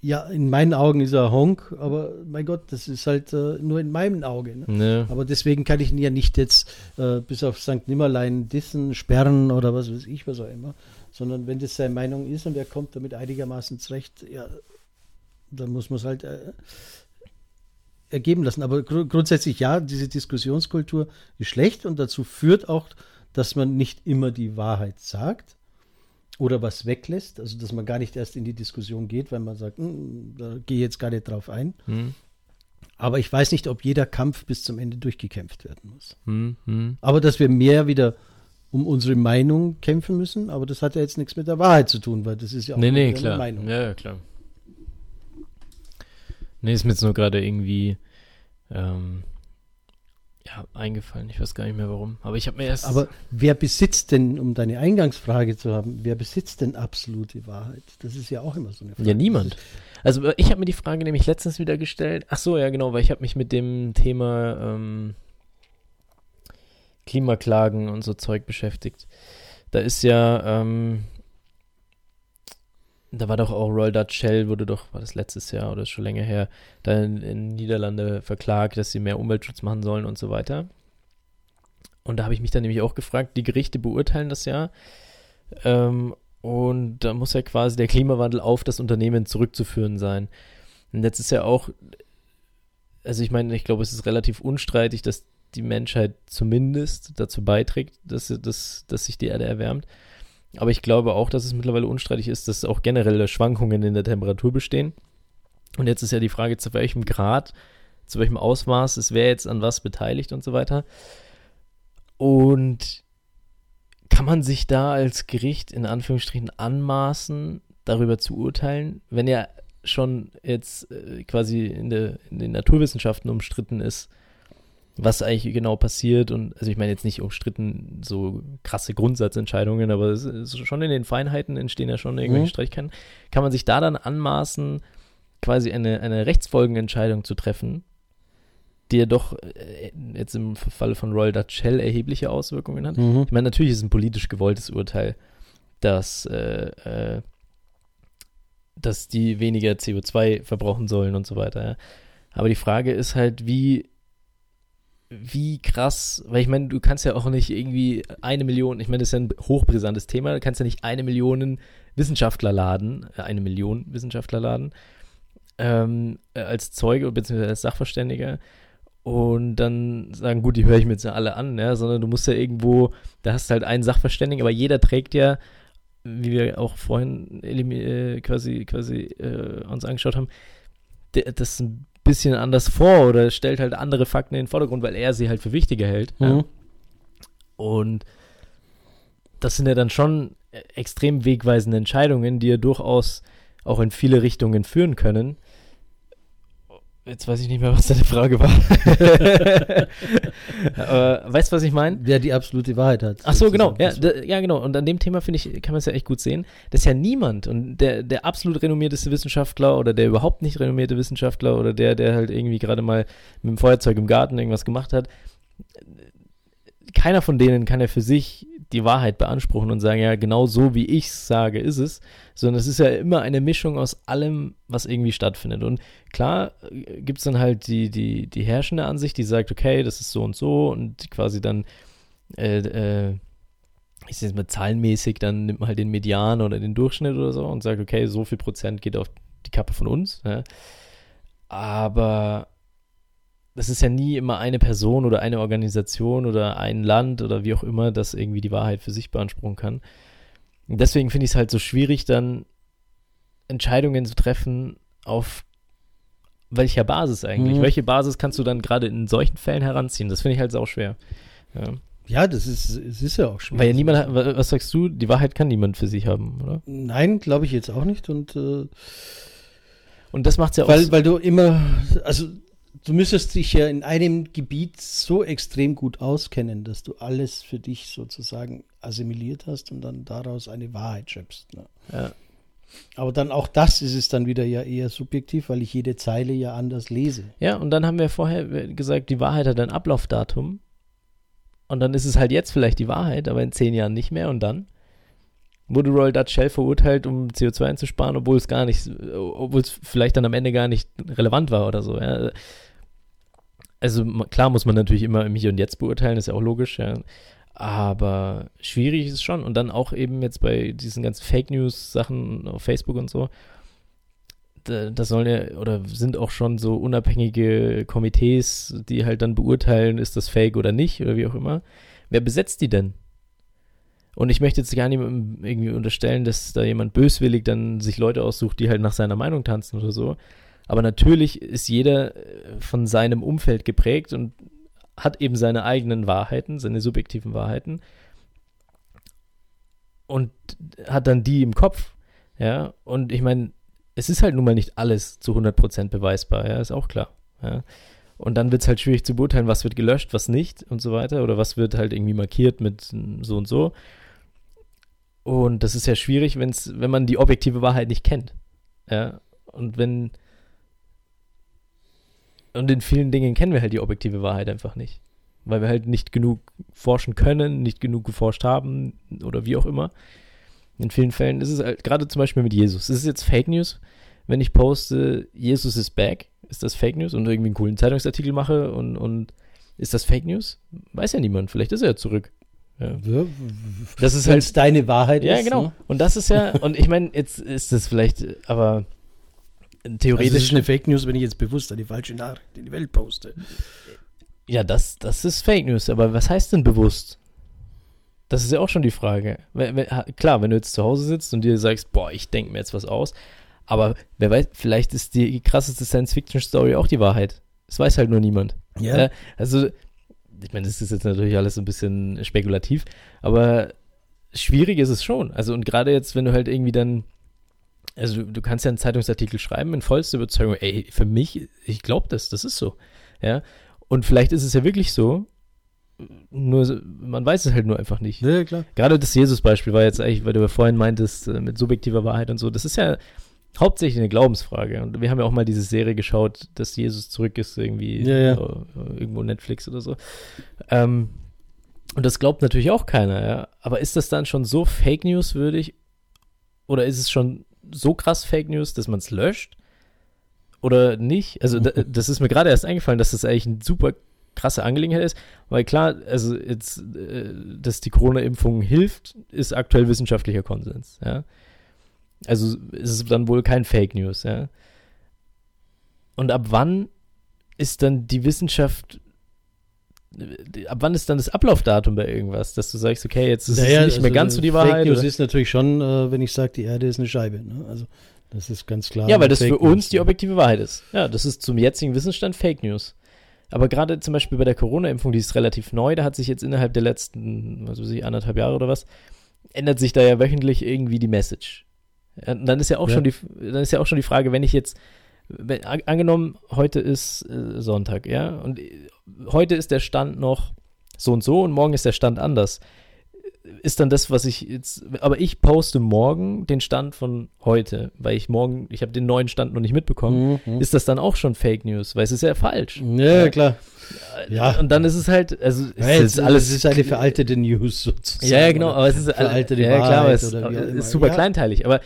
ja, in meinen Augen ist er Honk, aber mein Gott, das ist halt äh, nur in meinem Auge. Ne? Ne. Aber deswegen kann ich ihn ja nicht jetzt äh, bis auf St. Nimmerlein dissen, sperren oder was weiß ich, was auch immer. Sondern wenn das seine Meinung ist und er kommt damit einigermaßen zurecht, ja, dann muss man es halt äh, ergeben lassen. Aber gru grundsätzlich ja, diese Diskussionskultur ist schlecht und dazu führt auch, dass man nicht immer die Wahrheit sagt oder was weglässt, also dass man gar nicht erst in die Diskussion geht, weil man sagt, "Hm, da gehe ich jetzt gar nicht drauf ein. Hm. Aber ich weiß nicht, ob jeder Kampf bis zum Ende durchgekämpft werden muss. Hm. Hm. Aber dass wir mehr wieder um unsere Meinung kämpfen müssen, aber das hat ja jetzt nichts mit der Wahrheit zu tun, weil das ist ja auch Nee, nee, eine klar. Meinung. Ja, klar. Nee, ist mir jetzt nur gerade irgendwie ähm, ja, eingefallen. Ich weiß gar nicht mehr warum. Aber ich habe mir erst. Aber wer besitzt denn, um deine Eingangsfrage zu haben, wer besitzt denn absolute Wahrheit? Das ist ja auch immer so eine Frage. Ja, niemand. Also äh, ich habe mir die Frage nämlich letztens wieder gestellt. Ach so, ja genau, weil ich habe mich mit dem Thema ähm, Klimaklagen und so Zeug beschäftigt. Da ist ja, ähm, da war doch auch Royal Dutch Shell, wurde doch, war das letztes Jahr oder schon länger her, da in, in Niederlande verklagt, dass sie mehr Umweltschutz machen sollen und so weiter. Und da habe ich mich dann nämlich auch gefragt, die Gerichte beurteilen das ja. Ähm, und da muss ja quasi der Klimawandel auf das Unternehmen zurückzuführen sein. Und jetzt ist ja auch, also ich meine, ich glaube, es ist relativ unstreitig, dass die Menschheit zumindest dazu beiträgt, dass, dass, dass sich die Erde erwärmt. Aber ich glaube auch, dass es mittlerweile unstreitig ist, dass auch generelle Schwankungen in der Temperatur bestehen. Und jetzt ist ja die Frage, zu welchem Grad, zu welchem Ausmaß ist wer jetzt an was beteiligt und so weiter. Und kann man sich da als Gericht in Anführungsstrichen anmaßen, darüber zu urteilen, wenn ja schon jetzt äh, quasi in, der, in den Naturwissenschaften umstritten ist, was eigentlich genau passiert und also ich meine jetzt nicht umstritten so krasse Grundsatzentscheidungen, aber es ist schon in den Feinheiten entstehen ja schon irgendwelche Mhm. Streitigkeiten. Kann man sich da dann anmaßen, quasi eine, eine rechtsfolgende Entscheidung zu treffen, die ja doch äh, jetzt im Falle von Royal Dutch Shell erhebliche Auswirkungen hat? Mhm. Ich meine, natürlich ist es ein politisch gewolltes Urteil, dass, äh, äh, dass die weniger CO2 verbrauchen sollen und so weiter. Ja. Aber die Frage ist halt, wie, wie krass, weil ich meine, du kannst ja auch nicht irgendwie eine Million, ich meine, das ist ja ein hochbrisantes Thema, du kannst ja nicht eine Million Wissenschaftler laden, äh, eine Million Wissenschaftler laden, ähm, äh, als Zeuge bzw. als Sachverständiger und dann sagen, gut, die höre ich mir jetzt alle an, ja, sondern du musst ja irgendwo, da hast du halt einen Sachverständigen, aber jeder trägt ja, wie wir auch vorhin äh, quasi, quasi äh, uns angeschaut haben, das ein bisschen anders vor oder stellt halt andere Fakten in den Vordergrund, weil er sie halt für wichtiger hält. Ja. Mhm. Und das sind ja dann schon extrem wegweisende Entscheidungen, die ja durchaus auch in viele Richtungen führen können. Jetzt weiß ich nicht mehr, was deine Frage war. Aber weißt du, was ich meine? Wer die absolute Wahrheit hat. Ach so, genau. Ja, ja, genau. Und an dem Thema, finde ich, kann man es ja echt gut sehen. Das ist ja niemand. Und der, der absolut renommierteste Wissenschaftler oder der überhaupt nicht renommierte Wissenschaftler oder der, der halt irgendwie gerade mal mit dem Feuerzeug im Garten irgendwas gemacht hat, keiner von denen kann ja für sich die Wahrheit beanspruchen und sagen, ja, genau so wie ich sage, ist es. Sondern es ist ja immer eine Mischung aus allem, was irgendwie stattfindet. Und klar gibt es dann halt die, die, die herrschende Ansicht, die sagt, okay, das ist so und so und quasi dann äh, äh, ich sehe es mal zahlenmäßig, dann nimmt man halt den Median oder den Durchschnitt oder so und sagt, okay, so viel Prozent geht auf die Kappe von uns. Ja. Aber das ist ja nie immer eine Person oder eine Organisation oder ein Land oder wie auch immer, das irgendwie die Wahrheit für sich beanspruchen kann. Und deswegen finde ich es halt so schwierig, dann Entscheidungen zu treffen auf welcher Basis eigentlich? Mhm. Welche Basis kannst du dann gerade in solchen Fällen heranziehen? Das finde ich halt sau schwer. Ja. Ja, das ist, es ist ja auch schwierig. Weil ja niemand, hat- wa- was sagst du, die Wahrheit kann niemand für sich haben, oder? Nein, glaube ich jetzt auch nicht. Und äh, Und das macht es ja auch. weil, weil du immer, also du müsstest dich ja in einem Gebiet so extrem gut auskennen, dass du alles für dich sozusagen assimiliert hast und dann daraus eine Wahrheit schöpfst. Ne? ja. Aber dann auch das ist es dann wieder ja eher subjektiv, weil ich jede Zeile ja anders lese. ja, und dann haben wir vorher gesagt, die Wahrheit hat ein Ablaufdatum. Und dann ist es halt jetzt vielleicht die Wahrheit, aber in zehn Jahren nicht mehr. Und dann? wurde Royal Dutch Shell verurteilt, um CO2 einzusparen, obwohl es gar nicht, obwohl es vielleicht dann am Ende gar nicht relevant war oder so. Ja. Also klar muss man natürlich immer im Hier und Jetzt beurteilen, ist ja auch logisch, ja. Aber schwierig ist es schon. Und dann auch eben jetzt bei diesen ganzen Fake News-Sachen auf Facebook und so, da, sollen ja, oder sind auch schon so unabhängige Komitees, die halt dann beurteilen, ist das fake oder nicht, oder wie auch immer. Wer besetzt die denn? Und ich möchte jetzt gar nicht irgendwie unterstellen, dass da jemand böswillig dann sich Leute aussucht, die halt nach seiner Meinung tanzen oder so. Aber natürlich ist jeder äh, von seinem Umfeld geprägt und hat eben seine eigenen Wahrheiten, seine subjektiven Wahrheiten und hat dann die im Kopf. Ja, und ich meine, es ist halt nun mal nicht alles zu 100% beweisbar, ja, ist auch klar. Ja. Und dann wird es halt schwierig zu beurteilen, was wird gelöscht, was nicht und so weiter. Oder was wird halt irgendwie markiert mit so und so. Und das ist ja schwierig, wenn's, wenn man die objektive Wahrheit nicht kennt. Ja. Und wenn. Und in vielen Dingen kennen wir halt die objektive Wahrheit einfach nicht. Weil wir halt nicht genug forschen können, nicht genug geforscht haben oder wie auch immer. In vielen Fällen ist es halt, gerade zum Beispiel mit Jesus. Ist es jetzt Fake News, wenn ich poste, Jesus ist back? Ist das Fake News und irgendwie einen coolen Zeitungsartikel mache und, und ist das Fake News? Weiß ja niemand. Vielleicht ist er ja zurück. Ja. Das ist halt deine Wahrheit. Ja, ist, genau. Ne? Und das ist ja, und ich meine, jetzt ist das vielleicht, aber theoretisch. Also das ist eine Fake News, wenn ich jetzt bewusst eine falsche Nachricht in die Welt poste. Ja, das, das ist Fake News, aber was heißt denn bewusst? Das ist ja auch schon die Frage. Klar, wenn du jetzt zu Hause sitzt und dir sagst, boah, ich denke mir jetzt was aus, aber wer weiß, vielleicht ist die krasseste Science-Fiction-Story auch die Wahrheit. Das weiß halt nur niemand. Ja. ja also, ich meine, das ist jetzt natürlich alles ein bisschen spekulativ, aber schwierig ist es schon. Also, und gerade jetzt, wenn du halt irgendwie dann, also du, du kannst ja einen Zeitungsartikel schreiben in vollster Überzeugung, ey, für mich, ich glaube das, das ist so. Ja. Und vielleicht ist es ja wirklich so, nur man weiß es halt nur einfach nicht. Ja, klar. Gerade das Jesus-Beispiel war jetzt eigentlich, weil du ja vorhin meintest, äh, mit subjektiver Wahrheit und so, das ist ja hauptsächlich eine Glaubensfrage. Und wir haben ja auch mal diese Serie geschaut, dass Jesus zurück ist, irgendwie ja, ja. Äh, irgendwo Netflix oder so. Ähm, und das glaubt natürlich auch keiner, ja. Aber ist das dann schon so Fake News würdig? Oder ist es schon so krass Fake News, dass man es löscht? Oder nicht? Also, das ist mir gerade erst eingefallen, dass das eigentlich ein super krasse Angelegenheit ist, weil klar, also jetzt, äh, dass die Corona-Impfung hilft, ist aktuell wissenschaftlicher Konsens, ja. Also ist es dann wohl kein Fake News, ja. Und ab wann ist dann die Wissenschaft ab wann ist dann das Ablaufdatum bei irgendwas, dass du sagst, okay, jetzt ist naja, es nicht also mehr ganz so die Wahrheit? Fake News oder? ist natürlich schon, äh, wenn ich sage, die Erde ist eine Scheibe. Ne? Also das ist ganz klar. Ja, weil das Fake für uns die objektive Wahrheit ist. Ja, das ist zum jetzigen Wissensstand Fake News. Aber gerade zum Beispiel bei der Corona-Impfung, die ist relativ neu, da hat sich jetzt innerhalb der letzten, was weiß ich, anderthalb Jahre oder was, ändert sich da ja wöchentlich irgendwie die Message. Ja, dann ist ja auch ja. schon die, dann ist ja auch schon die Frage, wenn ich jetzt, wenn, angenommen, heute ist äh, Sonntag, ja, und äh, heute ist der Stand noch so und so und morgen ist der Stand anders ist dann das, was ich jetzt, aber ich poste morgen den Stand von heute, weil ich morgen, ich habe den neuen Stand noch nicht mitbekommen. Mhm. Ist das dann auch schon Fake News? Weil es ist ja falsch. Ja, ja. klar. Ja. Und dann ist es halt, also ja, ist alles. Es ist eine veraltete News sozusagen. Ja, ja genau, aber es ist veraltete Ja, klar, aber es ist super kleinteilig. Aber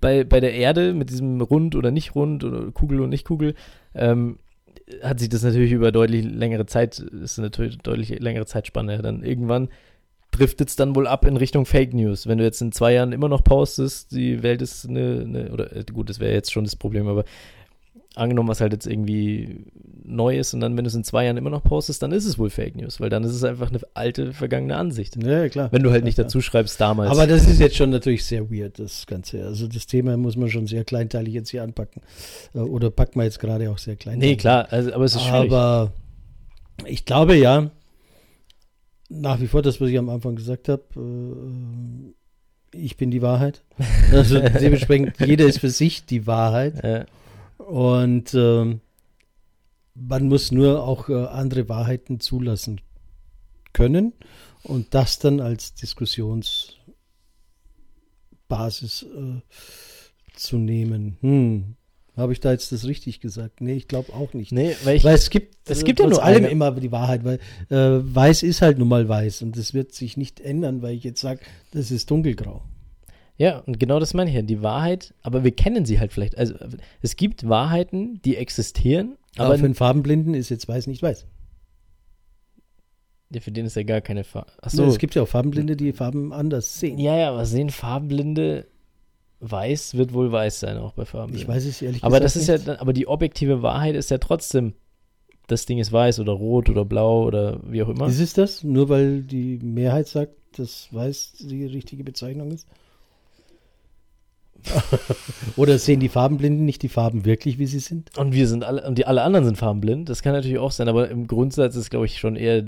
bei, bei der Erde mit diesem rund oder nicht rund oder Kugel und nicht Kugel, ähm, hat sich das natürlich über deutlich längere Zeit, ist eine deutlich längere Zeitspanne. Dann irgendwann driftet es dann wohl ab in Richtung Fake News. Wenn du jetzt in zwei Jahren immer noch postest, die Welt ist eine, eine oder äh, gut, das wäre jetzt schon das Problem, aber angenommen, was halt jetzt irgendwie neu ist und dann, wenn du es in zwei Jahren immer noch postest, dann ist es wohl Fake News, weil dann ist es einfach eine alte, vergangene Ansicht. Ja, klar. Wenn du halt nicht dazu schreibst damals. Aber das ist jetzt schon natürlich sehr weird, das Ganze. Also das Thema muss man schon sehr kleinteilig jetzt hier anpacken. Äh, oder packt man jetzt gerade auch sehr kleinteilig. Nee, klar, also, aber es ist schwierig. Aber ich glaube ja, nach wie vor das, was ich am Anfang gesagt habe. Äh, ich bin die Wahrheit. Also dementsprechend, jeder ist für sich die Wahrheit. Ja. Und ähm, man muss nur auch äh, andere Wahrheiten zulassen können und das dann als Diskussionsbasis äh, zu nehmen. Hm. Habe ich da jetzt das richtig gesagt? Nee, ich glaube auch nicht. Nee, weil ich, weil es gibt, es gibt ja trotz nur allem eine. immer die Wahrheit, weil äh, weiß ist halt nun mal weiß und das wird sich nicht ändern, weil ich jetzt sage, das ist dunkelgrau. Ja, und genau das meine ich ja. Die Wahrheit, aber wir kennen sie halt vielleicht. Also es gibt Wahrheiten, die existieren, Aber, aber für einen Farbenblinden ist jetzt weiß nicht weiß. ja, für den ist ja gar keine Farbe. So. Achso, Es gibt ja auch Farbenblinde, die Farben anders sehen. ja, ja, aber sehen Farbenblinde weiß wird wohl weiß sein, auch bei Farbenblinden. Ich weiß es ehrlich aber gesagt das ist ja, nicht. dann- aber die objektive Wahrheit ist ja trotzdem, das Ding ist weiß oder rot oder blau oder wie auch immer. Ist es das? Nur weil die Mehrheit sagt, dass weiß die richtige Bezeichnung ist? Oder sehen die Farbenblinden nicht die Farben wirklich, wie sie sind? Und wir sind alle, und die alle anderen sind farbenblind. Das kann natürlich auch sein, aber im Grundsatz ist, glaube ich, schon eher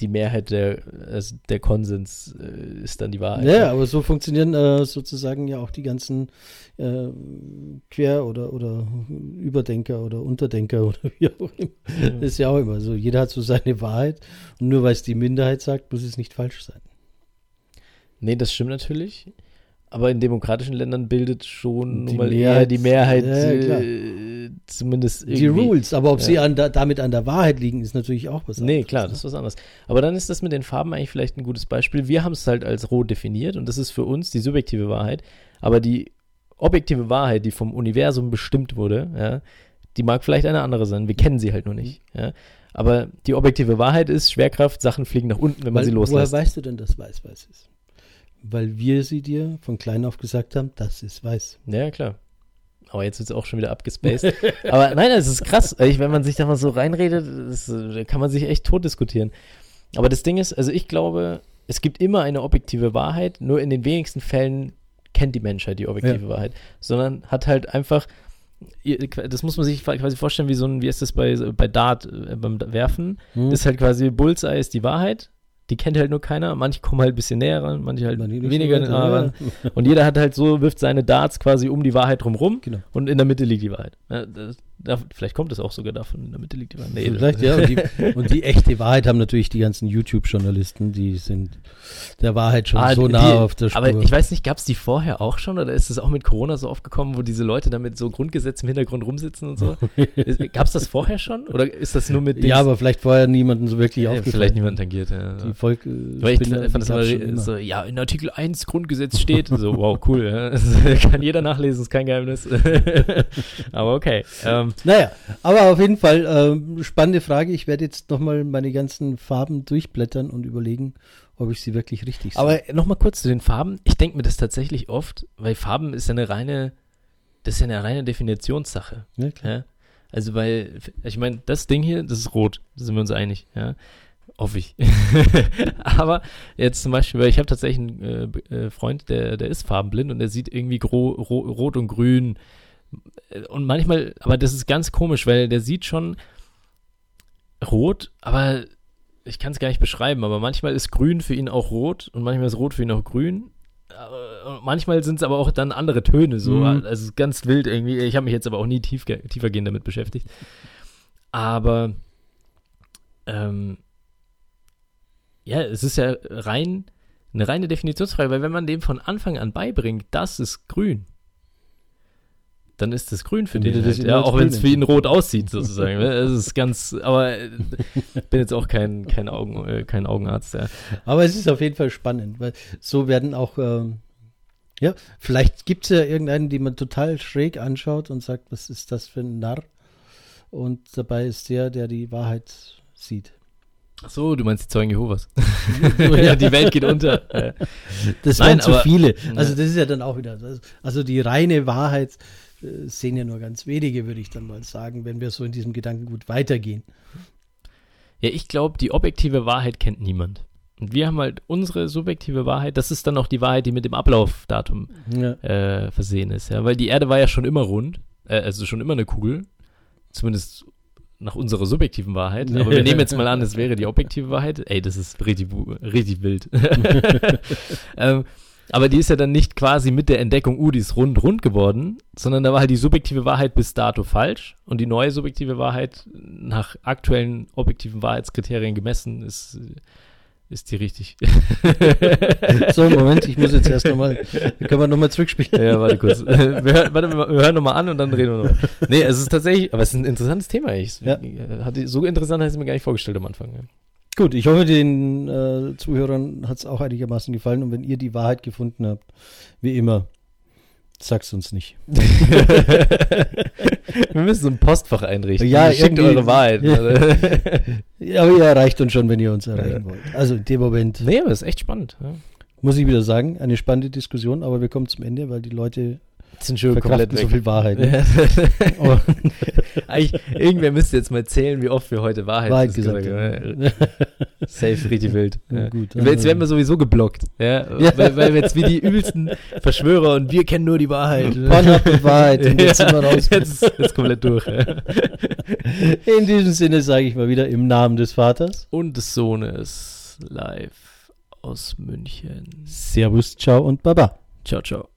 die Mehrheit der, also der Konsens äh, ist dann die Wahrheit. Ja, aber so funktionieren äh, sozusagen ja auch die ganzen äh, Quer- oder, oder Überdenker oder Unterdenker oder wie auch immer. Das ist ja auch immer so. Jeder hat so seine Wahrheit und nur weil es die Minderheit sagt, muss es nicht falsch sein. Nee, das stimmt natürlich. Aber in demokratischen Ländern bildet schon Die nun mal Mehrheit- eher die Mehrheit Ja, äh, zumindest irgendwie. Die Rules, aber ob Ja. sie an, da, damit an der Wahrheit liegen, ist natürlich auch was Nee, anderes, klar, ne? das ist was anderes. Aber dann ist das mit den Farben eigentlich vielleicht ein gutes Beispiel. Wir haben es halt als rot definiert und das ist für uns die subjektive Wahrheit. Aber die objektive Wahrheit, die vom Universum bestimmt wurde, ja, die mag vielleicht eine andere sein. Wir kennen sie halt nur nicht. Ja. Aber die objektive Wahrheit ist Schwerkraft, Sachen fliegen nach unten, wenn man Weil, sie woher loslässt. weißt du denn, dass weiß weiß ist? Weil wir sie dir von klein auf gesagt haben, das ist weiß. Ja, klar. Aber jetzt wird es auch schon wieder abgespaced. Aber nein, es ist krass. Ich, wenn man sich da mal so reinredet, das, äh, kann man sich echt tot diskutieren. Aber das Ding ist, also ich glaube, es gibt immer eine objektive Wahrheit, nur in den wenigsten Fällen kennt die Menschheit die objektive Wahrheit, sondern hat halt einfach, das muss man sich quasi vorstellen, wie so ein, wie ist das bei, bei Dart, äh, beim Werfen, Hm? ist halt quasi Bullseye ist die Wahrheit, die kennt halt nur keiner, manche kommen halt ein bisschen näher ran, manche halt Man nicht so weniger ja. ran. Und jeder hat halt so, wirft seine Darts quasi um die Wahrheit drumrum Genau. und in der Mitte liegt die Wahrheit. Das, da, vielleicht kommt es auch sogar davon, in der Mitte liegt die Wahrheit. Nee, Vielleicht, ja. Und die, und die echte Wahrheit haben natürlich die ganzen YouTube-Journalisten, die sind der Wahrheit schon Ah, so die- nah auf der Spur. Aber ich weiß nicht, gab es die vorher auch schon oder ist es auch mit Corona so aufgekommen, wo diese Leute da mit so Grundgesetzen im Hintergrund rumsitzen und so? gab es das vorher schon oder ist das nur mit ja, aber vielleicht vorher niemanden so wirklich ja, aufgefallen. vielleicht niemand tangiert. Ja. Die Volk, äh, ich fand das die immer, so, ja, in Artikel 1 Grundgesetz steht, so, wow, cool, ja. Das kann jeder nachlesen, ist kein Geheimnis. Aber okay. Ähm, Naja, aber auf jeden Fall ähm, spannende Frage. Ich werde jetzt nochmal meine ganzen Farben durchblättern und überlegen, ob ich sie wirklich richtig sehe. aber nochmal kurz zu den Farben. Ich denke mir das tatsächlich oft, weil Farben ist ja eine reine, das ist ja eine reine Definitionssache. ja. Ja? Also, weil, ich meine, das Ding hier, das ist rot, da sind wir uns einig, ja. Hoffe ich. Aber jetzt zum Beispiel, weil ich habe tatsächlich einen äh, äh, Freund, der, der ist farbenblind und der sieht irgendwie gro ro rot und grün. Äh, Und manchmal, aber das ist ganz komisch, weil der sieht schon rot, aber ich kann es gar nicht beschreiben, aber manchmal ist grün für ihn auch rot und manchmal ist rot für ihn auch grün. Aber- und Manchmal sind es aber auch dann andere Töne, so. Mhm. Also es ist ganz wild irgendwie. Ich habe mich jetzt aber auch nie tief, tiefergehend damit beschäftigt. Aber ähm, ja, es ist ja rein eine reine Definitionsfrage, weil wenn man dem von Anfang an beibringt, das ist grün, dann ist das grün für den. Halt, ja, auch wenn es für ihn rot aussieht, sozusagen. ne? Es ist ganz, aber äh, bin jetzt auch kein, kein, Augen, äh, kein Augenarzt. Ja. Aber es ist auf jeden Fall spannend, weil so werden auch, ähm, ja, vielleicht gibt es ja irgendeinen, den man total schräg anschaut und sagt, was ist das für ein Narr? Und dabei ist der, der die Wahrheit sieht. Ach so, du meinst die Zeugen Jehovas. ja, die Welt geht unter. Das Nein, wären zu aber- viele. Ja. Also das ist ja dann auch wieder, also die reine Wahrheit äh, sehen ja nur ganz wenige, würde ich dann mal sagen, wenn wir so in diesem Gedankengut weitergehen. Ja, ich glaube, die objektive Wahrheit kennt niemand. Und wir haben halt unsere subjektive Wahrheit, das ist dann auch die Wahrheit, die mit dem Ablaufdatum Ja. äh, versehen ist, ja, weil die Erde war ja schon immer rund, äh, also schon immer eine Kugel, zumindest nach unserer subjektiven Wahrheit, aber wir nehmen jetzt mal an, es wäre die objektive Wahrheit, ey, das ist richtig, richtig wild. ähm, aber die ist ja dann nicht quasi mit der Entdeckung, uh, die ist rund, rund geworden, sondern da war halt die subjektive Wahrheit bis dato falsch und die neue subjektive Wahrheit nach aktuellen objektiven Wahrheitskriterien gemessen ist, ist die richtig. so, Moment, ich muss jetzt erst nochmal, können wir nochmal zurückspielen? Ja, warte kurz. Wir, hören- warte, wir hören nochmal an und dann reden wir nochmal. Nee, es ist tatsächlich, aber es ist ein interessantes Thema. Ich, Ja. hatte, so interessant habe ich es mir gar nicht vorgestellt am Anfang. Ja. Gut, ich hoffe, den äh, Zuhörern hat es auch einigermaßen gefallen und wenn ihr die Wahrheit gefunden habt, wie immer, sagt's uns nicht. Wir müssen so ein Postfach einrichten. Ja, schickt eure Wahrheit. Ja, aber ihr erreicht uns schon, wenn ihr uns erreichen wollt. Also in dem Moment nee, aber das ist echt spannend. Ja. muss ich wieder sagen, eine spannende Diskussion, aber wir kommen zum Ende, weil die Leute Sind schon komplett so weg. viel Wahrheit. Ne? Ja. Aber Eigentlich, irgendwer müsste jetzt mal zählen, wie oft wir heute Wahrheit, Wahrheit gesagt haben. Safe, richtig wild. Ja, gut, Jetzt werden wir sowieso geblockt. Ja? Ja. Weil, weil wir jetzt wie die übelsten Verschwörer und wir kennen nur die Wahrheit. Pornhub und Wahrheit. Und jetzt sind wir raus. Jetzt, jetzt komplett durch. In diesem Sinne sage ich mal wieder im Namen des Vaters. Und des Sohnes live aus München. Servus, ciao und baba. Ciao, ciao.